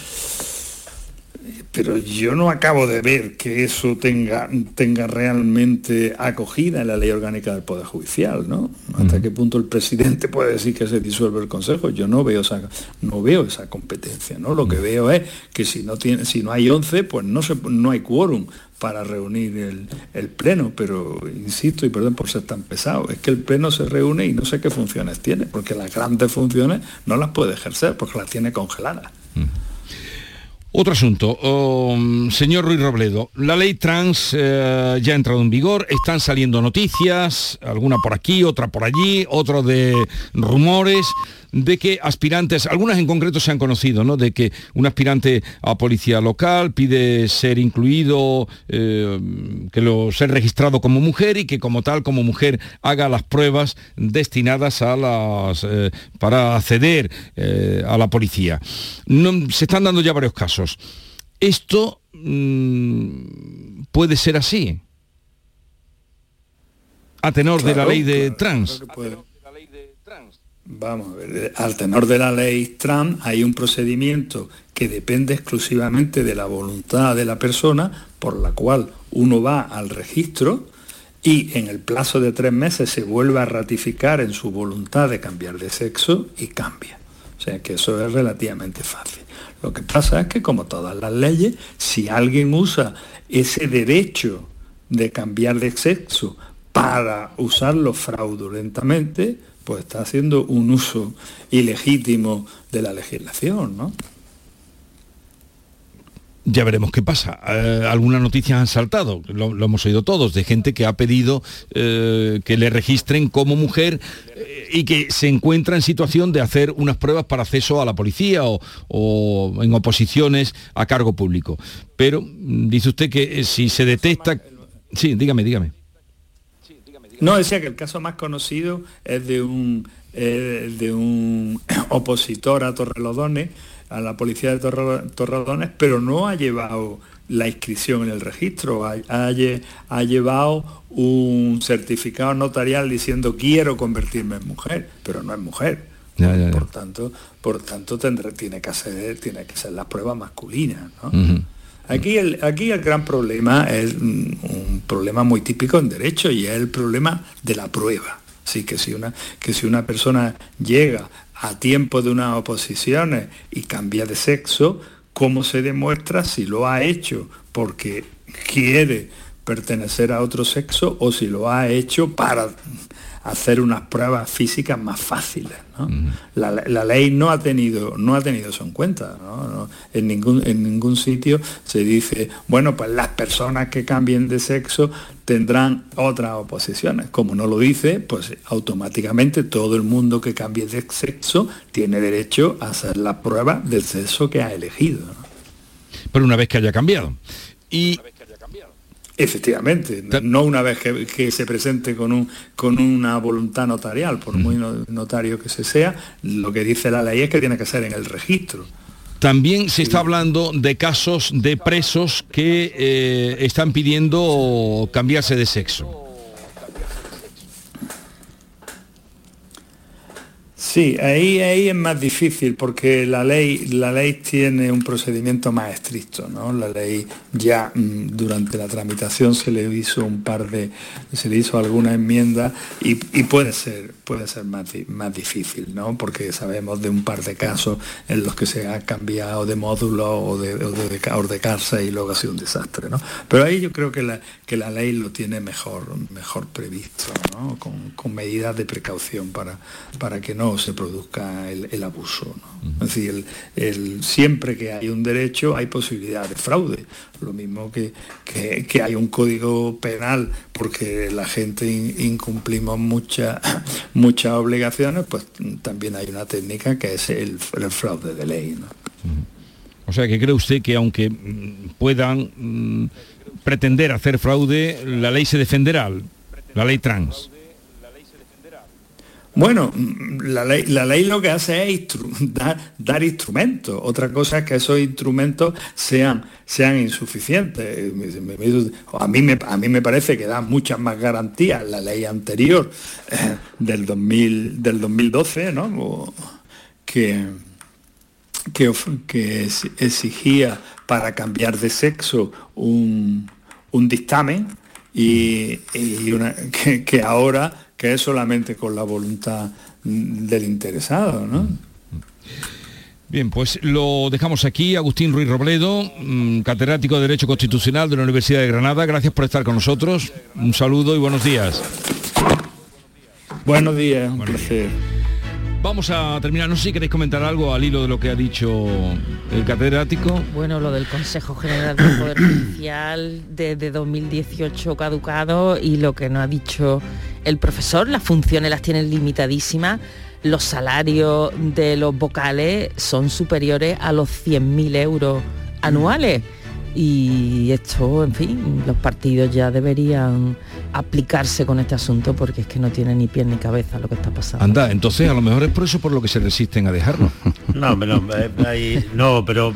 Pero yo no acabo de ver que eso tenga, tenga realmente acogida en la ley orgánica del Poder Judicial, ¿no? Hasta qué punto el presidente puede decir que se disuelve el Consejo, yo no veo esa, no veo esa competencia, ¿no? Lo que veo es que si no, tiene, si no hay 11, pues no, se, no hay quórum para reunir el, el, pleno, pero insisto, y perdón por ser tan pesado, es que el pleno se reúne y no sé qué funciones tiene, porque las grandes funciones no las puede ejercer, porque las tiene congeladas. Otro asunto, um, señor Ruiz Robledo, la ley trans eh, ya ha entrado en vigor, están saliendo noticias, alguna por aquí, otra por allí, otro de rumores de que aspirantes, algunas en concreto se han conocido, ¿no? De que un aspirante a policía local pide ser incluido, eh, que lo ser registrado como mujer y que como tal, como mujer, haga las pruebas destinadas a las eh, para acceder eh, a la policía. No, se están dando ya varios casos. Esto mmm, puede ser así. A tenor claro, de la ley de claro, trans. Vamos a ver, al tenor de la ley trans hay un procedimiento que depende exclusivamente de la voluntad de la persona, por la cual uno va al registro y en el plazo de tres meses se vuelve a ratificar en su voluntad de cambiar de sexo y cambia. O sea que eso es relativamente fácil. Lo que pasa es que como todas las leyes, si alguien usa ese derecho de cambiar de sexo para usarlo fraudulentamente, pues está haciendo un uso ilegítimo de la legislación, ¿no? Ya veremos qué pasa. Eh, algunas noticias han saltado, lo, lo, hemos oído todos, de gente que ha pedido eh, que le registren como mujer eh, y que se encuentra en situación de hacer unas pruebas para acceso a la policía o, o en oposiciones a cargo público. Pero mm, dice usted que eh, si se detecta... Sí, dígame, dígame. No, decía que el caso más conocido es de un, eh, de un opositor a Torrelodones, a la policía de Torre, Torrelodones, pero no ha llevado la inscripción en el registro, ha, ha, ha, llevado un certificado notarial diciendo quiero convertirme en mujer, pero no es mujer. Ya, ya, ya. Por tanto, por tanto tiene que hacer, tiene que ser la prueba masculina, ¿no? Uh -huh. Aquí el, aquí el gran problema es un, un, problema muy típico en derecho y es el problema de la prueba. Así que si una, que si una persona llega a tiempo de unas oposiciones y cambia de sexo, ¿cómo se demuestra si lo ha hecho porque quiere pertenecer a otro sexo o si lo ha hecho para hacer unas pruebas físicas más fáciles. ¿no? Uh -huh. la, la, ley no ha tenido, no ha tenido eso en cuenta. ¿no? No, en, ningún, en ningún sitio se dice, bueno, pues las personas que cambien de sexo tendrán otras oposiciones. Como no lo dice, pues automáticamente todo el mundo que cambie de sexo tiene derecho a hacer la prueba del sexo que ha elegido. Pero una vez que haya cambiado. Y Efectivamente, no una vez que, que, se presente con, un, con una voluntad notarial, por muy notario que se sea, lo que dice la ley es que tiene que ser en el registro. También se está hablando de casos de presos que eh, están pidiendo cambiarse de sexo. Sí, ahí, ahí es más difícil porque la ley, la ley tiene un procedimiento más estricto, ¿no? La ley ya mmm, durante la tramitación se le hizo un par de, se le hizo alguna enmienda y, y puede ser, puede ser más, más difícil, ¿no? Porque sabemos de un par de casos en los que se ha cambiado de módulo o de, o de, o de cárcel y luego ha sido un desastre, ¿no? Pero ahí yo creo que la, que la ley lo tiene mejor, mejor previsto, ¿no? Con, con medidas de precaución para, para que no se produzca el, el abuso. ¿no? Uh -huh. Es decir, el, el, siempre que hay un derecho hay posibilidad de fraude. Lo mismo que, que, que hay un código penal porque la gente in, incumplimos muchas muchas obligaciones, pues también hay una técnica que es el, el fraude de ley. ¿no? Uh -huh. O sea, que cree usted que aunque mm, puedan mmm, pretender hacer fraude, la ley se defenderá, la ley trans. Bueno, la ley, la ley lo que hace es dar, instrumentos. Otra cosa es que esos instrumentos sean, sean insuficientes. A mí, me, a mí me parece que da muchas más garantías la ley anterior eh, del, 2000, del 2012, ¿no? Que, que, que exigía para cambiar de sexo un, un dictamen y, que, ahora que es solamente con la voluntad del interesado. ¿no? Bien, pues lo dejamos aquí. Agustín Ruiz Robledo, mm, catedrático de Derecho Constitucional de la Universidad de Granada. Gracias por estar con nosotros. Un saludo y buenos días. Buenos días, un placer. Vamos a terminar. No sé si queréis comentar algo al hilo de lo que ha dicho el catedrático. Bueno, lo del Consejo General del Poder Judicial desde 2018 caducado y lo que no ha dicho el profesor, las funciones las tienen limitadísimas. Los salarios de los vocales son superiores a los 100.000 euros anuales. Y esto, en fin, los partidos ya deberían aplicarse con este asunto porque es que no tiene ni pie ni cabeza lo que está pasando. Anda, entonces a lo mejor es por eso por lo que se resisten a dejarlo. No, pero, eh, no, pero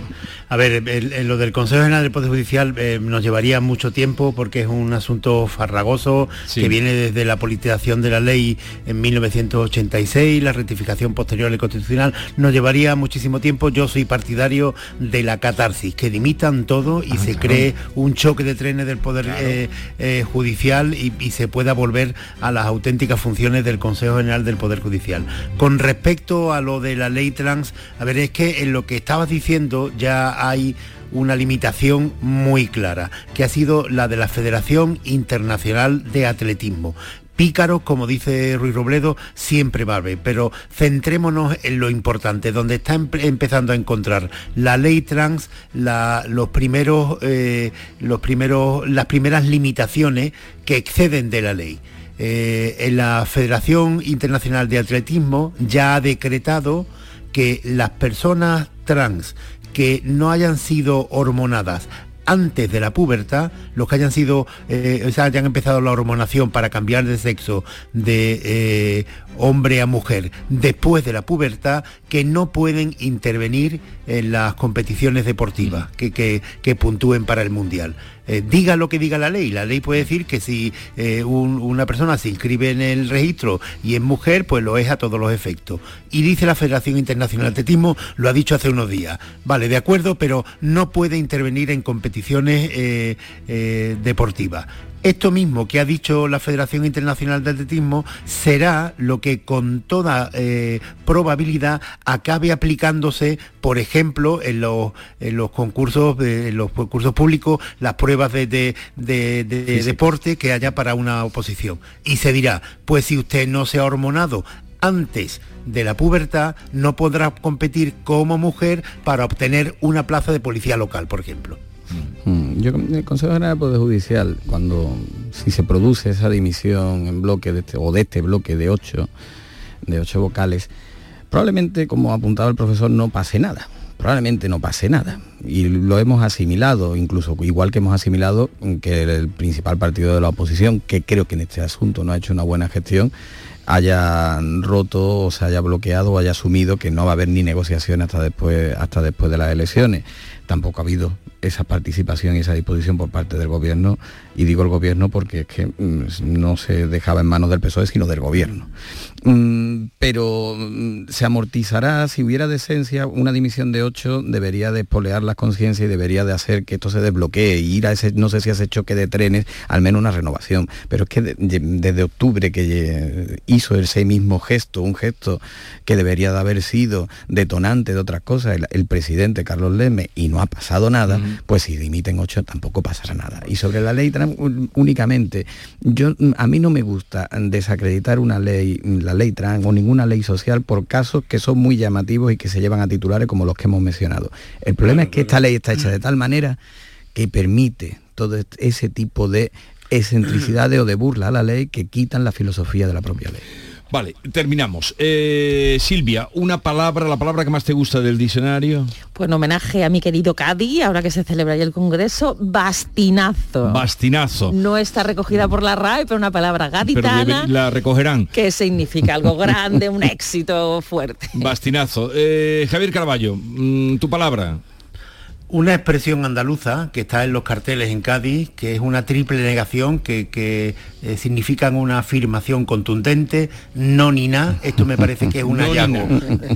a ver, lo del Consejo General del Poder Judicial eh, nos llevaría mucho tiempo porque es un asunto farragoso que viene desde la politización de la ley en 1986, la rectificación posterior al Constitucional. Nos llevaría muchísimo tiempo. Yo soy partidario de la catarsis, que limitan todo y ah, se cree un choque de trenes del Poder eh, eh, Judicial y, y se pueda volver a las auténticas funciones del Consejo General del Poder Judicial. Con respecto a lo de la ley trans, a ver, es que en lo que estabas diciendo ya hay una limitación muy clara, que ha sido la de la Federación Internacional de Atletismo. Pícaros, como dice Ruiz Robledo, siempre va a haber, pero centrémonos en lo importante, donde está empezando a encontrar la ley trans los primeros, eh, los primeros, las primeras limitaciones que exceden de la ley. Eh, en la Federación Internacional de Atletismo ya ha decretado que las personas trans que no hayan sido hormonadas antes de la pubertad, los que hayan sido, eh, o sea, hayan empezado la hormonación para cambiar de sexo de eh, hombre a mujer después de la pubertad, que no pueden intervenir en las competiciones deportivas que, que puntúen para el mundial. Eh, diga lo que diga la ley. La ley puede decir que si eh, una persona se inscribe en el registro y es mujer, pues lo es a todos los efectos. Y dice la Federación Internacional de Atletismo, lo ha dicho hace unos días. Vale, de acuerdo, pero no puede intervenir en competiciones eh, deportivas. Esto mismo que ha dicho la Federación Internacional de Atletismo será lo que con toda eh, probabilidad acabe aplicándose, por ejemplo, en los, concursos, los concursos públicos, las pruebas de, deporte que haya para una oposición. Y se dirá, pues si usted no se ha hormonado antes de la pubertad, no podrá competir como mujer para obtener una plaza de policía local, por ejemplo. Mm, yo, el Consejo General del Poder Judicial, cuando si se produce esa dimisión en bloque este, o de este bloque de ocho, de ocho vocales, probablemente, como apuntaba el profesor, no pase nada. Probablemente no pase nada. Y lo hemos asimilado, incluso igual que hemos asimilado que el principal partido de la oposición, que creo que en este asunto no ha hecho una buena gestión, haya roto o se haya bloqueado o haya asumido que no va a haber ni negociación hasta después, hasta después de las elecciones. Tampoco ha habido esa participación y esa disposición por parte del gobierno, y digo el gobierno porque es que mm, no se dejaba en manos del PSOE, sino del gobierno. Mm, pero mm, se amortizará, si hubiera decencia, una dimisión de ocho debería de espolear las conciencias y debería de hacer que esto se desbloquee, ir a ese, no sé si hace choque de trenes, al menos una renovación. Pero es que desde octubre que hizo ese mismo gesto, un gesto que debería de haber sido detonante de otras cosas, el, presidente Carlos Leme, y no ha pasado nada, pues si dimiten ocho tampoco pasará nada. Y sobre la ley únicamente, yo, a mí no me gusta desacreditar una ley, la ley trans o ninguna ley social por casos que son muy llamativos y que se llevan a titulares como los que hemos mencionado. El problema es que esta ley está hecha de tal manera que permite todo ese tipo de excentricidades o de burla a la ley que quitan la filosofía de la propia ley. Vale, terminamos. Eh, Silvia, una palabra, la palabra que más te gusta del diccionario. Pues en homenaje a mi querido Cádiz, ahora que se celebra el Congreso, bastinazo. Bastinazo. No está recogida por la RAE, pero una palabra gaditana. Pero la recogerán. Que significa algo grande, un éxito fuerte. Bastinazo. Eh, Javier Carballo, mm, tu palabra. Una expresión andaluza que está en los carteles en Cádiz, que es una triple negación que, que eh, significan una afirmación contundente, no ni nada. Esto me parece que es un No hallazgo.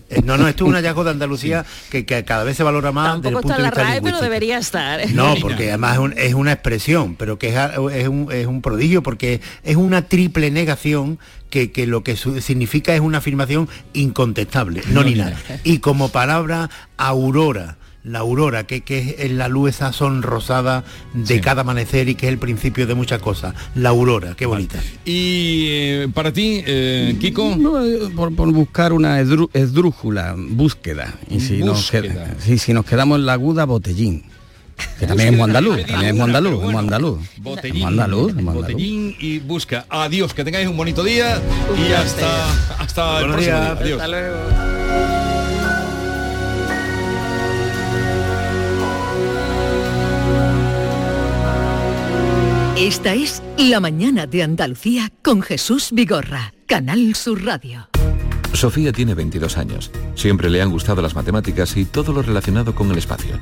Eh, No, no, esto es un hallazgo de Andalucía que, que cada vez se valora más Tampoco desde el punto está en de la vista RAE, pero debería estar. No, porque además es, un- es una expresión, pero que es, es un, es un prodigio, porque es una triple negación que, que lo que significa es una afirmación incontestable, no, No ni ni nada. Y como palabra, aurora. La aurora, que, que es la luz esa sonrosada de cada amanecer y que es el principio de muchas cosas. La aurora, qué bonita. Y eh, para ti, eh, Kiko. No, eh, por, por buscar una esdrú- esdrújula, búsqueda. Y si nos, Búsqueda. queda- sí, si nos quedamos en la aguda, botellín. Que también es andaluz, también es andaluz, es muy andaluz. Botellín, andaluz, botellín y busca. Adiós, que tengáis un bonito día y hasta, hasta el próximo día. Adiós. Hasta luego. Esta es La mañana de Andalucía con Jesús Vigorra, Canal Sur Radio. Sofía tiene 22 años. Siempre le han gustado las matemáticas y todo lo relacionado con el espacio.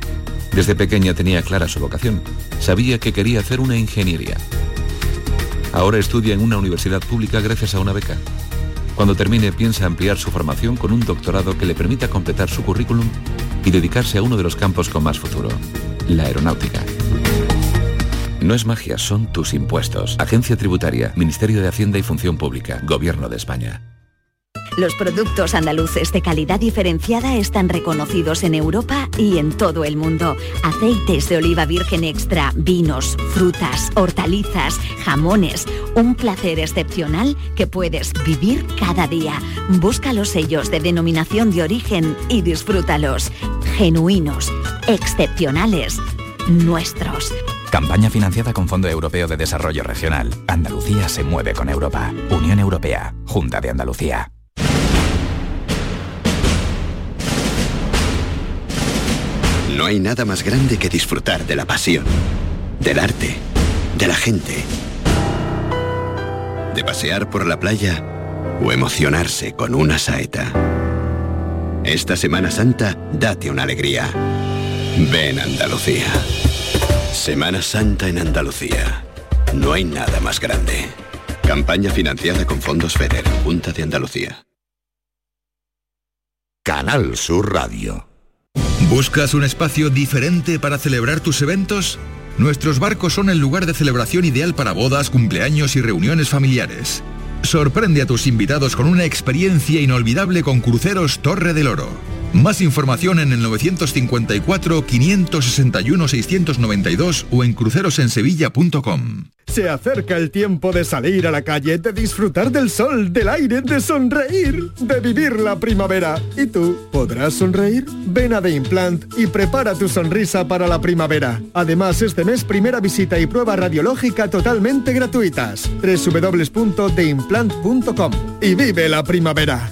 Desde pequeña tenía clara su vocación. Sabía que quería hacer una ingeniería. Ahora estudia en una universidad pública gracias a una beca. Cuando termine piensa ampliar su formación con un doctorado que le permita completar su currículum y dedicarse a uno de los campos con más futuro, la aeronáutica. No es magia, son tus impuestos. Agencia Tributaria, Ministerio de Hacienda y Función Pública, Gobierno de España. Los productos andaluces de calidad diferenciada están reconocidos en Europa y en todo el mundo. Aceites de oliva virgen extra, vinos, frutas, hortalizas, jamones. Un placer excepcional que puedes vivir cada día. Busca los sellos de denominación de origen y disfrútalos. Genuinos, excepcionales, nuestros. Campaña financiada con Fondo Europeo de Desarrollo Regional. Andalucía se mueve con Europa. Unión Europea. Junta de Andalucía. No hay nada más grande que disfrutar de la pasión, del arte, de la gente, de pasear por la playa o emocionarse con una saeta. Esta Semana Santa, date una alegría. Ven Andalucía. Semana Santa en Andalucía. No hay nada más grande. Campaña financiada con fondos FEDER, Junta de Andalucía. Canal Sur Radio. ¿Buscas un espacio diferente para celebrar tus eventos? Nuestros barcos son el lugar de celebración ideal para bodas, cumpleaños y reuniones familiares. Sorprende a tus invitados con una experiencia inolvidable con Cruceros Torre del Oro. Más información en el 954-561-692 o en crucerosensevilla.com. Se acerca el tiempo de salir a la calle, de disfrutar del sol, del aire, de sonreír, de vivir la primavera. ¿Y tú podrás sonreír? Ven a The Implant y prepara tu sonrisa para la primavera. Además, este mes primera visita y prueba radiológica totalmente gratuitas. www.theimplant.com y vive la primavera.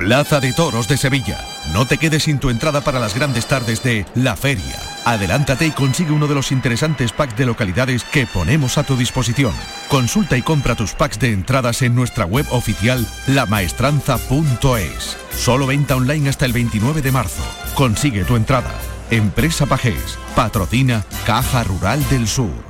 Plaza de Toros de Sevilla. No te quedes sin tu entrada para las grandes tardes de La Feria. Adelántate y consigue uno de los interesantes packs de localidades que ponemos a tu disposición. Consulta y compra tus packs de entradas en nuestra web oficial lamaestranza.es. Solo venta online hasta el 29 de marzo. Consigue tu entrada. Empresa Pajés. Patrocina Caja Rural del Sur.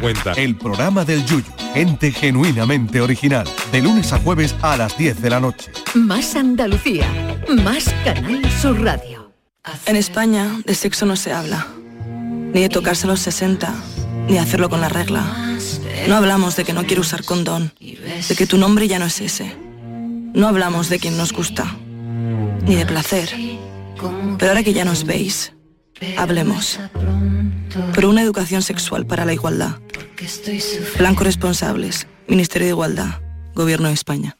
cuenta. El programa del Yuyu, gente genuinamente original, de lunes a jueves a las 10 de la noche. Más Andalucía, más Canal Sur Radio. En España de sexo no se habla, ni de tocarse a los 60, ni de hacerlo con la regla. No hablamos de que no quiero usar condón, de que tu nombre ya no es ese. No hablamos de quien nos gusta, ni de placer. Pero ahora que ya nos veis, hablemos. Por una educación sexual para la igualdad. Plan Corresponsables, Ministerio de Igualdad, Gobierno de España.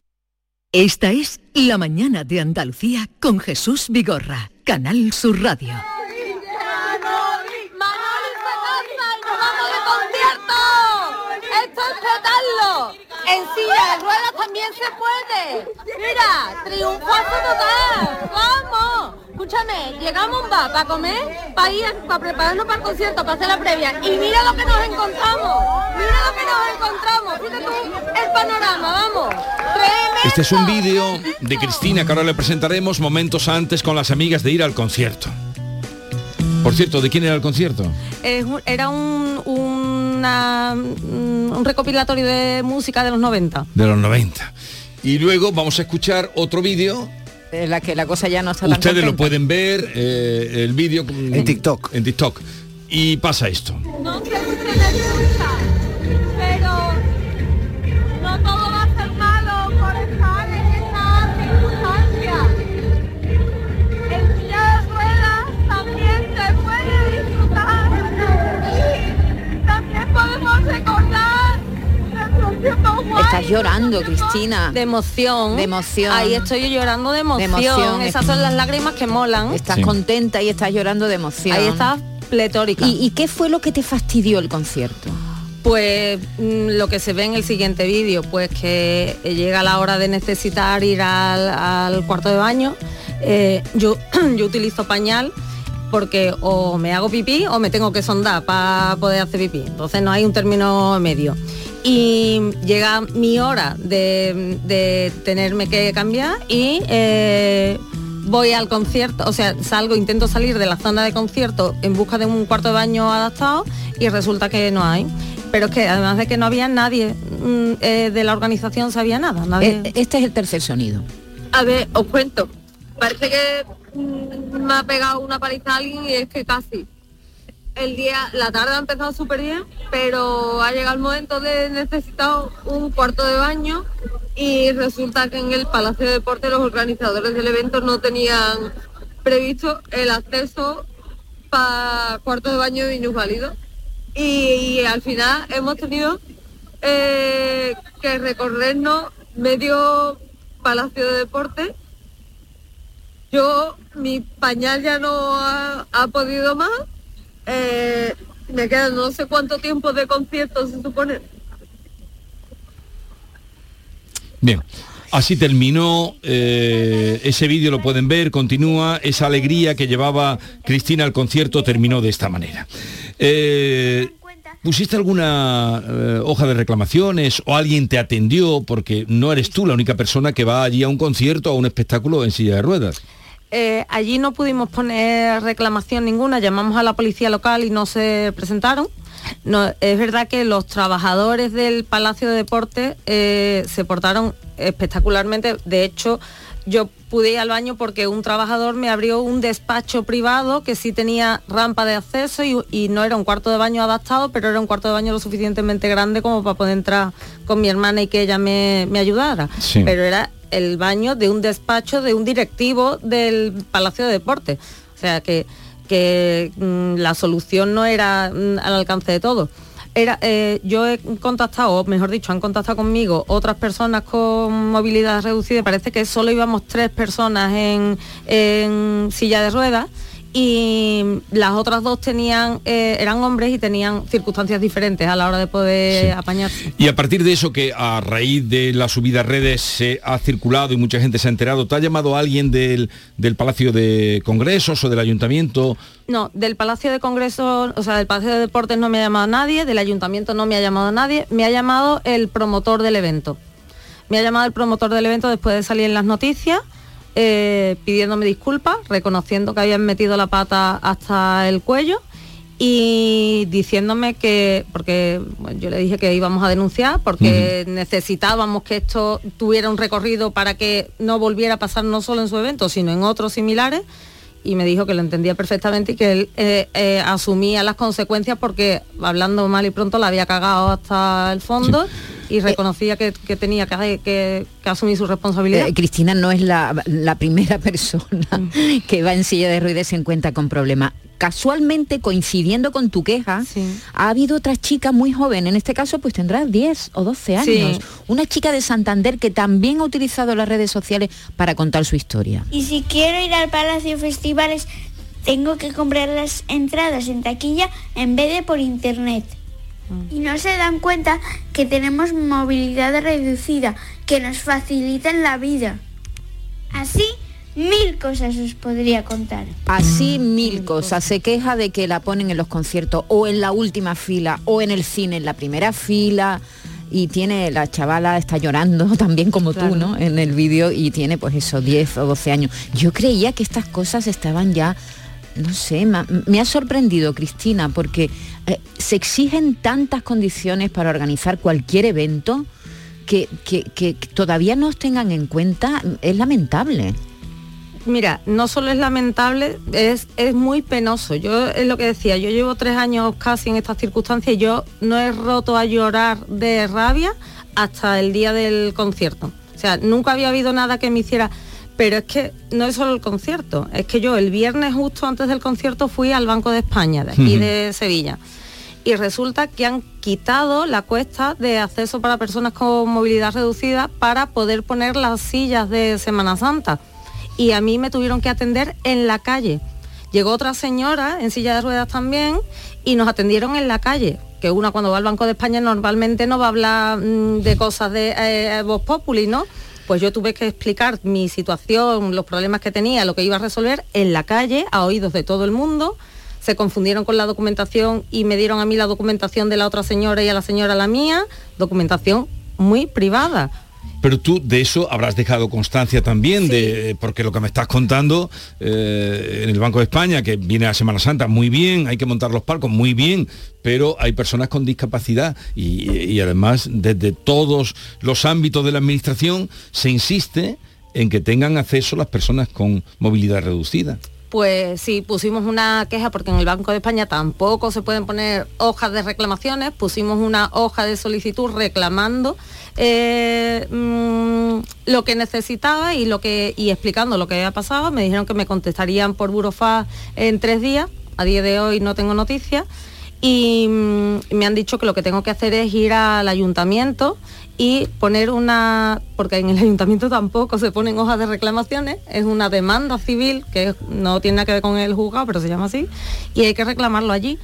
Esta es La Mañana de Andalucía con Jesús Vigorra, Canal Sur Radio. ¡Esto es petarlo! En silla de ruedas también se puede. Mira, triunfazo total. ¡Vamos! Escúchame, llegamos a un bar para comer, para ir, para prepararnos para el concierto, para hacer la previa. Y mira lo que nos encontramos. Mira lo que nos encontramos. Fíjate tú el panorama, vamos. Tremendo. Este es un vídeo de Cristina que ahora le presentaremos momentos antes con las amigas de ir al concierto. Por cierto, ¿de quién era el concierto? Era un, una- un recopilatorio de música de los 90. De los 90. Y luego vamos a escuchar otro vídeo. En la que la cosa ya no está tan Ustedes lo pueden ver, eh, el vídeo en TikTok. En TikTok. Y pasa esto. No Estás llorando, Cristina. De emoción. De emoción. Ahí estoy yo llorando de emoción. emoción. Esas son las lágrimas que molan. Estás contenta y estás llorando de emoción. Ahí estás pletórica. ¿Y, y qué fue lo que te fastidió el concierto? Pues mm, lo que se ve en el siguiente vídeo, pues que eh, llega la hora de necesitar ir al, al cuarto de baño. Eh, yo, yo utilizo pañal porque o me hago pipí o me tengo que sondar para poder hacer pipí. Entonces no hay un término medio. Y llega mi hora de, de tenerme que cambiar y eh, voy al concierto, o sea, salgo, intento salir de la zona de concierto en busca de un cuarto de baño adaptado y resulta que no hay. Pero es que además de que no había nadie mm, eh, de la organización sabía nada. Nadie... Este es el tercer sonido. A ver, os cuento. Parece que mm, me ha pegado una paliza a alguien y es que casi. El día, la tarde ha empezado súper bien, pero ha llegado el momento de necesitar un cuarto de baño y resulta que en el Palacio de Deporte los organizadores del evento no tenían previsto el acceso para cuarto de baño minusválidos. Y, y al final hemos tenido eh, que recorrernos medio Palacio de Deporte yo, mi pañal ya no ha podido más. Eh, me quedan no sé cuánto tiempo de concierto, se supone. Bien. Así terminó eh, ese vídeo, lo pueden ver, continúa, esa alegría que llevaba Cristina al concierto terminó de esta manera. Eh, ¿Pusiste alguna hoja de reclamaciones o alguien te atendió? Porque no eres tú la única persona que va allí a un concierto o a un espectáculo en silla de ruedas. Eh, allí no pudimos poner reclamación ninguna, llamamos a la policía local y no se presentaron. No, es verdad que los trabajadores del Palacio de Deportes eh, se portaron espectacularmente. De hecho, yo pude ir al baño porque un trabajador me abrió un despacho privado que sí tenía rampa de acceso y, y no era un cuarto de baño adaptado, pero era un cuarto de baño lo suficientemente grande como para poder entrar con mi hermana y que ella me, me ayudara. Sí. Pero era el baño de un despacho de un directivo del Palacio de Deportes. O sea que, que mm, la solución no era mm, al alcance de todos. Era, eh, yo he contactado, o mejor dicho, han contactado conmigo otras personas con movilidad reducida. Parece que solo íbamos tres personas en, en silla de ruedas y las otras dos tenían eh, eran hombres y tenían circunstancias diferentes a la hora de poder apañarse. Y a partir de eso que a raíz de la subida a redes se ha circulado y mucha gente se ha enterado, ¿te ha llamado alguien del, del Palacio de Congresos o del Ayuntamiento? No, del Palacio de Congresos, o sea, del Palacio de Deportes no me ha llamado nadie, del Ayuntamiento no me ha llamado nadie, me ha llamado el promotor del evento. Me ha llamado el promotor del evento después de salir en las noticias eh, pidiéndome disculpas, reconociendo que habían metido la pata hasta el cuello y diciéndome que, porque yo le dije que íbamos a denunciar, porque necesitábamos que esto tuviera un recorrido para que no volviera a pasar no solo en su evento, sino en otros similares. Y me dijo que lo entendía perfectamente y que él eh, eh, asumía las consecuencias porque, hablando mal y pronto, la había cagado hasta el fondo y reconocía que, que tenía que, que- que asumir su responsabilidad. Eh, Cristina no es la, la primera persona que va en silla de ruedas y se encuentra con problemas. Casualmente, coincidiendo con tu queja, ha habido otra chica muy joven, en este caso pues tendrá 10 o 12 años, Sí. una chica de Santander que también ha utilizado las redes sociales para contar su historia. Y si quiero ir al Palacio Festivales, tengo que comprar las entradas en taquilla en vez de por internet. Y no se dan cuenta que tenemos movilidad reducida, que nos facilitan la vida. Así, mil cosas os podría contar. Así mil cosas. Se queja de que la ponen en los conciertos o en la última fila o en el cine en la primera fila. Y tiene, la chavala está llorando también como tú, ¿no? En el vídeo y tiene pues eso, 10 o 12 años. Yo creía que estas cosas estaban ya, no sé, me ha, me ha sorprendido Cristina porque eh, se exigen tantas condiciones para organizar cualquier evento que, que- que todavía no os tengan en cuenta. Es lamentable. Mira, no solo es lamentable, es, es muy penoso. Yo es lo que decía, yo llevo tres años casi en estas circunstancias y yo no he roto a llorar de rabia hasta el día del concierto. O sea, nunca había habido nada que me hiciera. Pero es que no es solo el concierto, es que yo el viernes justo antes del concierto fui al Banco de España, de aquí de Sevilla. Y resulta que han quitado la cuesta de acceso para personas con movilidad reducida para poder poner las sillas de Semana Santa y a mí me tuvieron que atender en la calle. Llegó otra señora en silla de ruedas también y nos atendieron en la calle. Que una cuando va al Banco de España normalmente no va a hablar mm, de cosas de eh, Voz Populi, ¿no? Pues yo tuve que explicar mi situación, los problemas que tenía, lo que iba a resolver en la calle, a oídos de todo el mundo. Se confundieron con la documentación y me dieron a mí la documentación de la otra señora y a la señora la mía. Documentación muy privada. Pero tú de eso habrás dejado constancia también, de, porque lo que me estás contando eh, en el Banco de España, que viene a Semana Santa, muy bien, hay que montar los palcos, muy bien, pero hay personas con discapacidad y, y además desde todos los ámbitos de la administración se insiste en que tengan acceso las personas con movilidad reducida. Pues sí, pusimos una queja porque en el Banco de España tampoco se pueden poner hojas de reclamaciones, pusimos una hoja de solicitud reclamando eh, mm, lo que necesitaba y lo que y explicando lo que había pasado. Me dijeron que me contestarían por Burofax en tres días. A día de hoy no tengo noticias. Y mm, me han dicho que lo que tengo que hacer es ir al ayuntamiento y poner una, porque en el ayuntamiento tampoco se ponen hojas de reclamaciones, es una demanda civil que no tiene nada que ver con el juzgado, pero se llama así, y hay que reclamarlo allí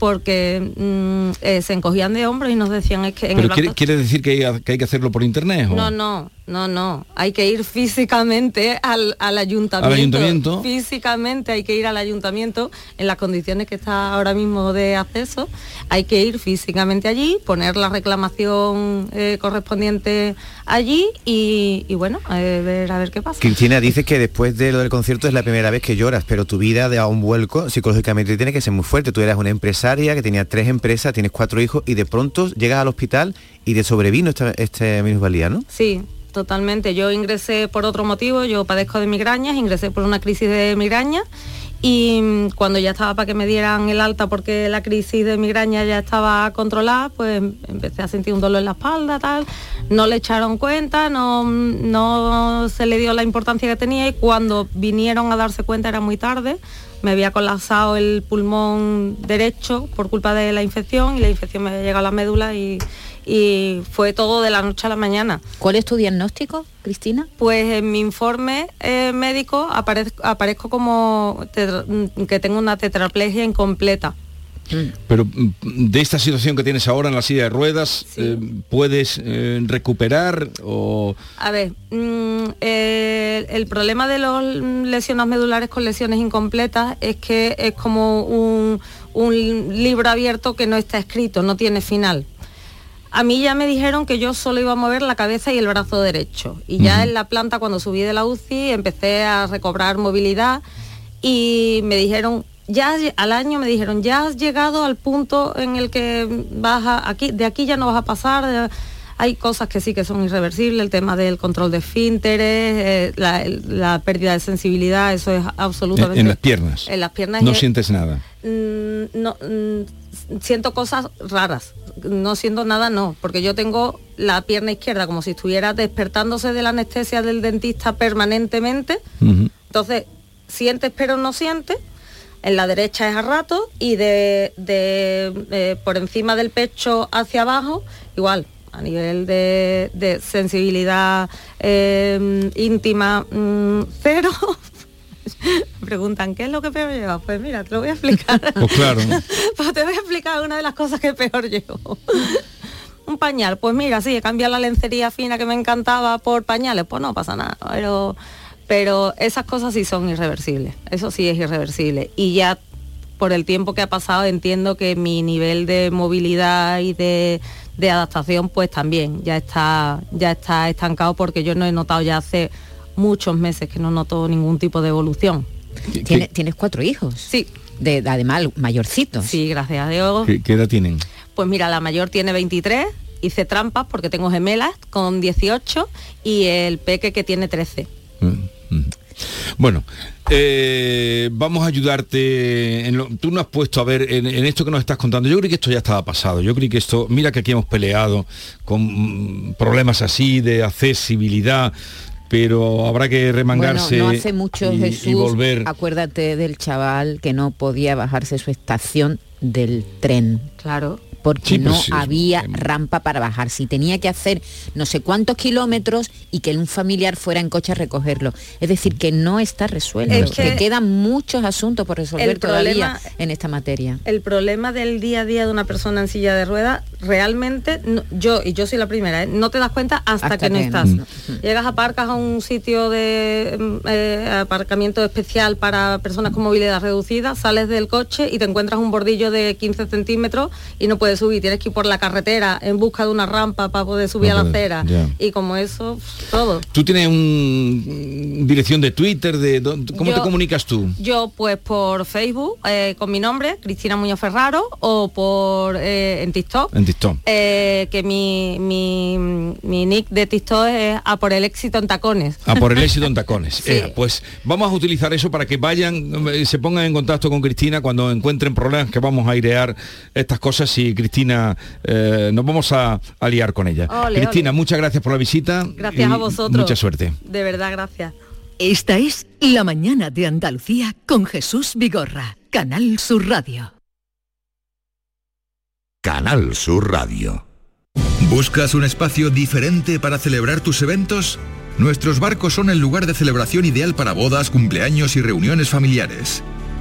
porque mm, eh, se encogían de hombros y nos decían es que en el Pero quiere, banco- quiere decir que hay, que hay que hacerlo por internet. ¿o? no, no, no, no. Hay que ir físicamente al, al ayuntamiento. Al ayuntamiento. Físicamente hay que ir al ayuntamiento en las condiciones que está ahora mismo de acceso. Hay que ir físicamente allí, poner la reclamación eh, correspondiente allí y, y bueno, a ver, a ver qué pasa. Cristina dice que después de lo del concierto es la primera vez que lloras, pero tu vida da un vuelco psicológicamente tiene que ser muy fuerte. Tú eras una empresaria que tenía tres empresas, tienes cuatro hijos y de pronto llegas al hospital y te sobrevino esta, este minusvalía, ¿no? Sí, totalmente. Yo ingresé por otro motivo, yo padezco de migrañas, ingresé por una crisis de migraña y mm, cuando ya estaba para que me dieran el alta porque la crisis de migraña ya estaba controlada, pues empecé a sentir un dolor en la espalda, tal. No le echaron cuenta, no, no se le dio la importancia que tenía y cuando vinieron a darse cuenta era muy tarde, me había colapsado el pulmón derecho por culpa de la infección y la infección me había llegado a la médula y, y fue todo de la noche a la mañana. ¿Cuál es tu diagnóstico, Cristina? Pues en mi informe eh, médico aparezco, aparezco como mm, que tengo una tetraplegia incompleta. Pero mm, de esta situación que tienes ahora en la silla de ruedas, eh, ¿puedes eh, recuperar o...? A ver, mm, eh, el problema de los lesiones medulares con lesiones incompletas es que es como un, un libro abierto que no está escrito, no tiene final. A mí ya me dijeron que yo solo iba a mover la cabeza y el brazo derecho. Y ya en la planta, cuando subí de la UCI, empecé a recobrar movilidad y me dijeron, ya al año me dijeron, ya has llegado al punto en el que vas a, aquí, de aquí ya no vas a pasar. de- hay cosas que sí que son irreversibles, el tema del control de esfínteres, eh, la, pérdida de sensibilidad, eso es En, absolutamente... en las piernas. En las piernas No es- sientes nada. Mm, no, mm, siento cosas raras. No siento nada, no, porque yo tengo la pierna izquierda como si estuviera despertándose de la anestesia del dentista permanentemente. Entonces, sientes pero no sientes. En la derecha es a rato y de, de, eh, por encima del pecho hacia abajo, igual, a nivel de, de sensibilidad eh, íntima, mm, cero. Me preguntan, ¿qué es lo que peor lleva? Pues mira, te lo voy a explicar. Pues claro. Pues te voy a explicar una de las cosas que peor llevo. Un pañal, pues mira, sí, he cambiado la lencería fina que me encantaba por pañales, pues no pasa nada, pero, pero esas cosas sí son irreversibles, eso sí es irreversible. Y ya por el tiempo que ha pasado entiendo que mi nivel de movilidad y de, de adaptación pues también ya está, ya está estancado porque yo no he notado ya hace muchos meses que no noto ningún tipo de evolución. Tiene- Tienes cuatro hijos. Sí. De, además, mayorcitos. Sí, gracias a Dios. ¿Qué, qué edad tienen? Pues mira, la mayor tiene 23, hice trampas porque tengo gemelas con 18 y el peque que tiene 13. Bueno, eh, vamos a ayudarte. En lo- tú no has puesto a ver en, en esto que nos estás contando. Yo creo que esto ya estaba pasado. Yo creo que esto, mira que aquí hemos peleado con problemas así de accesibilidad, pero habrá que remangarse Bueno, no hace mucho y, Jesús, y volver. acuérdate del chaval que no podía bajarse su estación del tren. Claro. Porque Sí, pues no sí, había rampa para bajar. Si tenía que hacer no sé cuántos kilómetros y que un familiar fuera en coche a recogerlo. Es decir, que no está resuelto. Es que, que quedan muchos asuntos por resolver todavía problema- en esta materia. El problema del día a día de una persona en silla de ruedas, realmente, no- yo, y yo soy la primera, ¿eh? no te das cuenta hasta, Hasta que no que estás. no. Llegas, aparcas a un sitio de mm, eh, aparcamiento especial para personas con movilidad reducida, sales del coche y te encuentras un bordillo de 15 centímetros y no puedes subir, tienes que ir por la carretera en busca de una rampa para poder subir No a la acera. Y como eso, todo. Tú tienes un dirección de Twitter, de ¿cómo Yo- te comunicas tú? Yo pues por Facebook eh, con mi nombre, Cristina Muñoz Ferraro, o por eh, en TikTok. En TikTok. eh, que mi, mi, mi nick de TikTok es a por el éxito en tacones. A por el éxito en tacones. Eh, pues vamos a utilizar eso para que vayan, eh, se pongan en contacto con Cristina cuando encuentren problemas que vamos a airear estas cosas y Cristina eh, nos vamos a, a liar con ella. Ole, Cristina, ole. muchas gracias por la visita. Gracias y a vosotros. Mucha suerte. De verdad, gracias. Esta es La mañana de Andalucía con Jesús Vigorra, Canal Sur Radio. Canal Sur Radio. ¿Buscas un espacio diferente para celebrar tus eventos? Nuestros barcos son el lugar de celebración ideal para bodas, cumpleaños y reuniones familiares.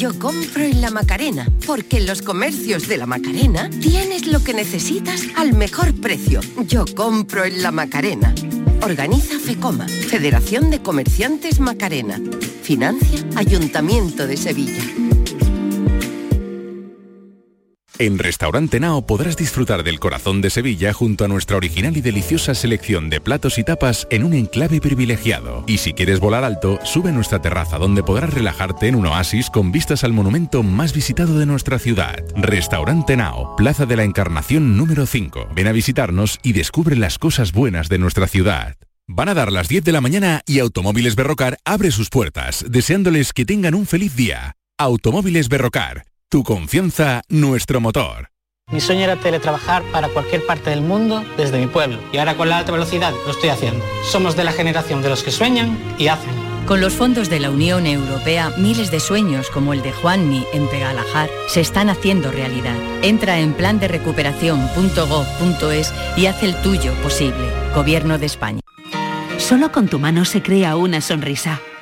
Yo compro en la Macarena, porque en los comercios de la Macarena tienes lo que necesitas al mejor precio. Yo compro en la Macarena. Organiza FECOMA, Federación de Comerciantes Macarena. Financia Ayuntamiento de Sevilla. En Restaurante Nao podrás disfrutar del corazón de Sevilla junto a nuestra original y deliciosa selección de platos y tapas en un enclave privilegiado. Y si quieres volar alto, sube a nuestra terraza donde podrás relajarte en un oasis con vistas al monumento más visitado de nuestra ciudad. Restaurante Nao, Plaza de la Encarnación número 5. Ven a visitarnos y descubre las cosas buenas de nuestra ciudad. Van a dar las 10 de la mañana y Automóviles Berrocar abre sus puertas, deseándoles que tengan un feliz día. Automóviles Berrocar tu confianza, nuestro motor. Mi sueño era teletrabajar para cualquier parte del mundo desde mi pueblo y ahora con la alta velocidad lo estoy haciendo. Somos de la generación de los que sueñan y hacen. Con los fondos de la Unión Europea, miles de sueños como el de Juanmi en Pegalajar se están haciendo realidad. Entra en plan de recuperación.gov.es y haz el tuyo posible. Gobierno de España. Solo con tu mano se crea una sonrisa.